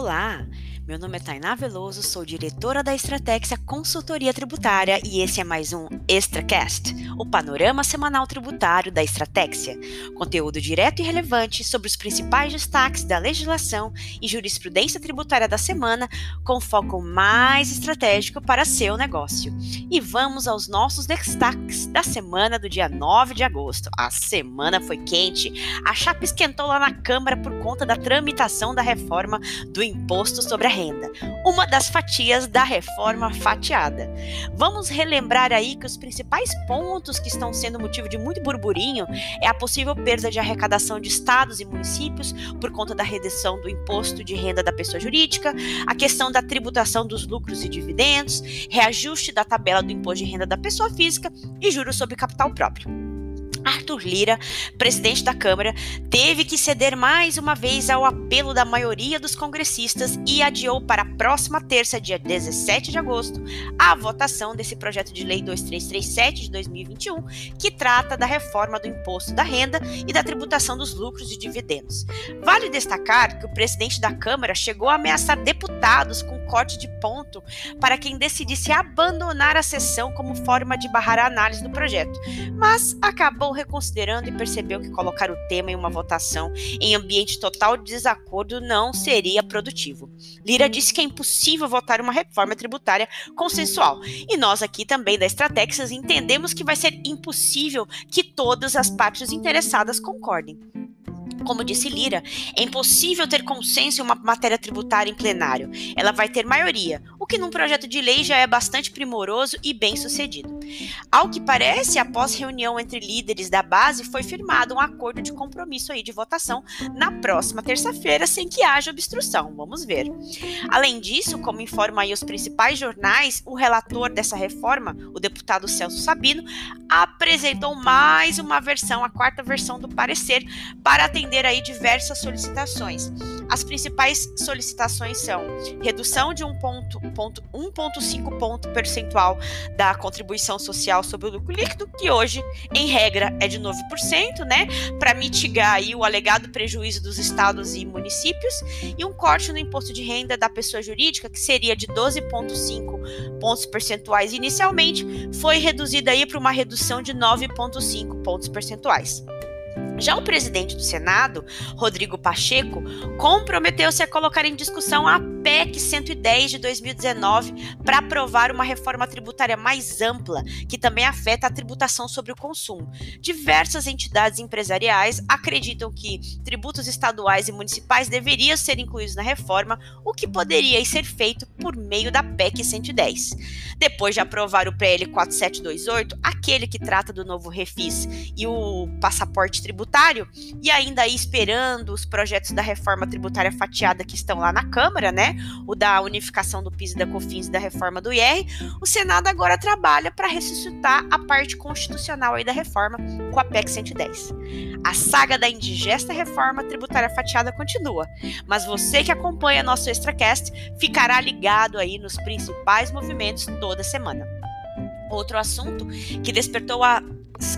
Olá, meu nome é Tainá Veloso, sou diretora da Estratégia Consultoria Tributária e esse é mais um ExtraCast, o panorama semanal tributário da Estratégia. Conteúdo direto e relevante sobre os principais destaques da legislação e jurisprudência tributária da semana, com foco mais estratégico para seu negócio. E vamos aos nossos destaques da semana do dia 9 de agosto. A semana foi quente, a chapa esquentou lá na Câmara por conta da tramitação da reforma do Imposto sobre a renda, uma das fatias da reforma fatiada. Vamos relembrar aí que os principais pontos que estão sendo motivo de muito burburinho é a possível perda de arrecadação de estados e municípios por conta da redução do imposto de renda da pessoa jurídica, a questão da tributação dos lucros e dividendos, reajuste da tabela do imposto de renda da pessoa física e juros sobre capital próprio. Arthur Lira, presidente da Câmara, teve que ceder mais uma vez ao apelo da maioria dos congressistas e adiou para a próxima terça, dia 17 de agosto, a votação desse projeto de lei 2337 de 2021, que trata da reforma do imposto da renda e da tributação dos lucros e dividendos. Vale destacar que o presidente da Câmara chegou a ameaçar deputados com corte de ponto para quem decidisse abandonar a sessão como forma de barrar a análise do projeto, mas acabou reconsiderando e percebeu que colocar o tema em uma votação em ambiente total de desacordo não seria produtivo. Lira disse que é impossível votar uma reforma tributária consensual. E nós aqui também da Estratégias entendemos que vai ser impossível que todas as partes interessadas concordem. Como disse Lira, é impossível ter consenso em uma matéria tributária em plenário. Ela vai ter maioria, que num projeto de lei já é bastante primoroso e bem sucedido. Ao que parece, após reunião entre líderes da base, foi firmado um acordo de compromisso aí de votação na próxima terça-feira, sem que haja obstrução. Vamos ver. Além disso, como informam aí os principais jornais, o relator dessa reforma, o deputado Celso Sabino, apresentou mais uma versão, a quarta versão do parecer, para atender aí diversas solicitações. As principais solicitações são redução de 1,5 ponto, percentual da contribuição social sobre o lucro líquido, que hoje, em regra, é de 9%, né, para mitigar aí o alegado prejuízo dos estados e municípios, e um corte no imposto de renda da pessoa jurídica, que seria de 12,5 pontos percentuais inicialmente, foi reduzida aí para uma redução de 9,5 pontos percentuais. Já o presidente do Senado, Rodrigo Pacheco, comprometeu-se a colocar em discussão a PEC 110 de 2019 para aprovar uma reforma tributária mais ampla, que também afeta a tributação sobre o consumo. Diversas entidades empresariais acreditam que tributos estaduais e municipais deveriam ser incluídos na reforma, o que poderia ser feito por meio da PEC 110. Depois de aprovar o PL 4728, aquele que trata do novo refis e o passaporte tributário, e ainda aí esperando os projetos da reforma tributária fatiada que estão lá na Câmara, né? O da unificação do PIS e da COFINS e da reforma do IR, o Senado agora trabalha para ressuscitar a parte constitucional aí da reforma com a PEC 110. A saga da indigesta reforma tributária fatiada continua, mas você que acompanha nosso Extracast ficará ligado aí nos principais movimentos toda semana. Outro assunto que despertou a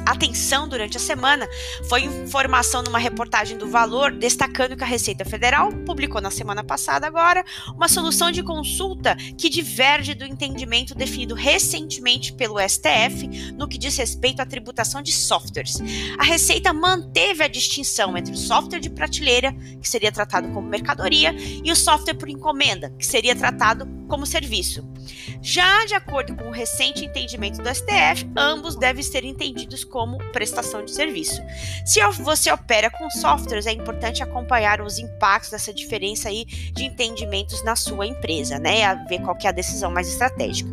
atenção durante a semana foi informação numa reportagem do Valor destacando que a Receita Federal publicou na semana passada agora uma solução de consulta que diverge do entendimento definido recentemente pelo STF no que diz respeito à tributação de softwares. A Receita manteve a distinção entre o software de prateleira, que seria tratado como mercadoria, e o software por encomenda, que seria tratado como serviço. Já de acordo com o recente entendimento do STF, ambos devem ser entendidos como prestação de serviço. Se você opera com softwares, é importante acompanhar os impactos dessa diferença aí de entendimentos na sua empresa, né? A ver qual é a decisão mais estratégica.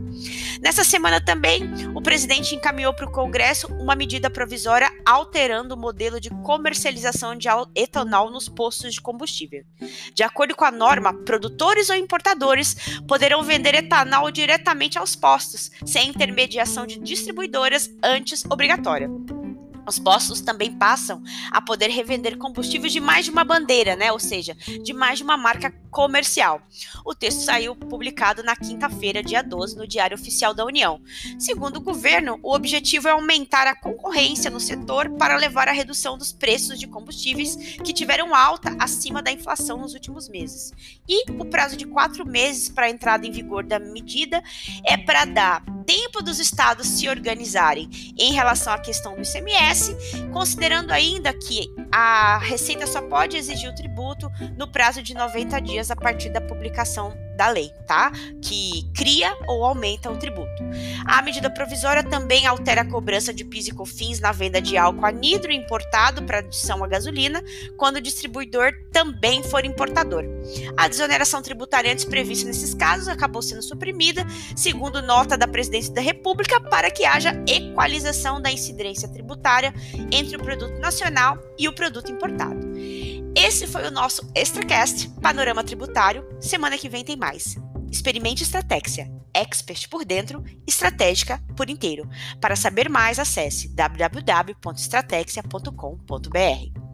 Nessa semana também, o presidente encaminhou para o Congresso uma medida provisória alterando o modelo de comercialização de etanol nos postos de combustível. De acordo com a norma, produtores ou importadores poderão vender etanol diretamente aos postos, sem intermediação de distribuidoras antes obrigatória. Os postos também passam a poder revender combustíveis de mais de uma bandeira, né? Ou seja, de mais de uma marca comercial. O texto saiu publicado na quinta-feira, dia 12, no Diário Oficial da União. Segundo o governo, o objetivo é aumentar a concorrência no setor para levar à redução dos preços de combustíveis que tiveram alta acima da inflação nos últimos meses. E o prazo de quatro meses para a entrada em vigor da medida é para dar tempo dos estados se organizarem em relação à questão do ICMS, considerando ainda que a Receita só pode exigir o tributo no prazo de 90 dias a partir da publicação da lei, tá? Que cria ou aumenta o tributo. A medida provisória também altera a cobrança de PIS e COFINS na venda de álcool anidro importado para adição à gasolina, quando o distribuidor também for importador. A desoneração tributária antes prevista nesses casos acabou sendo suprimida, segundo nota da Presidência da República, para que haja equalização da incidência tributária entre o produto nacional e o produto importado. Esse foi o nosso ExtraCast Panorama Tributário. Semana que vem tem mais. Experimente Estratégia. Expert por dentro, estratégica por inteiro. Para saber mais, acesse www.estratégia.com.br.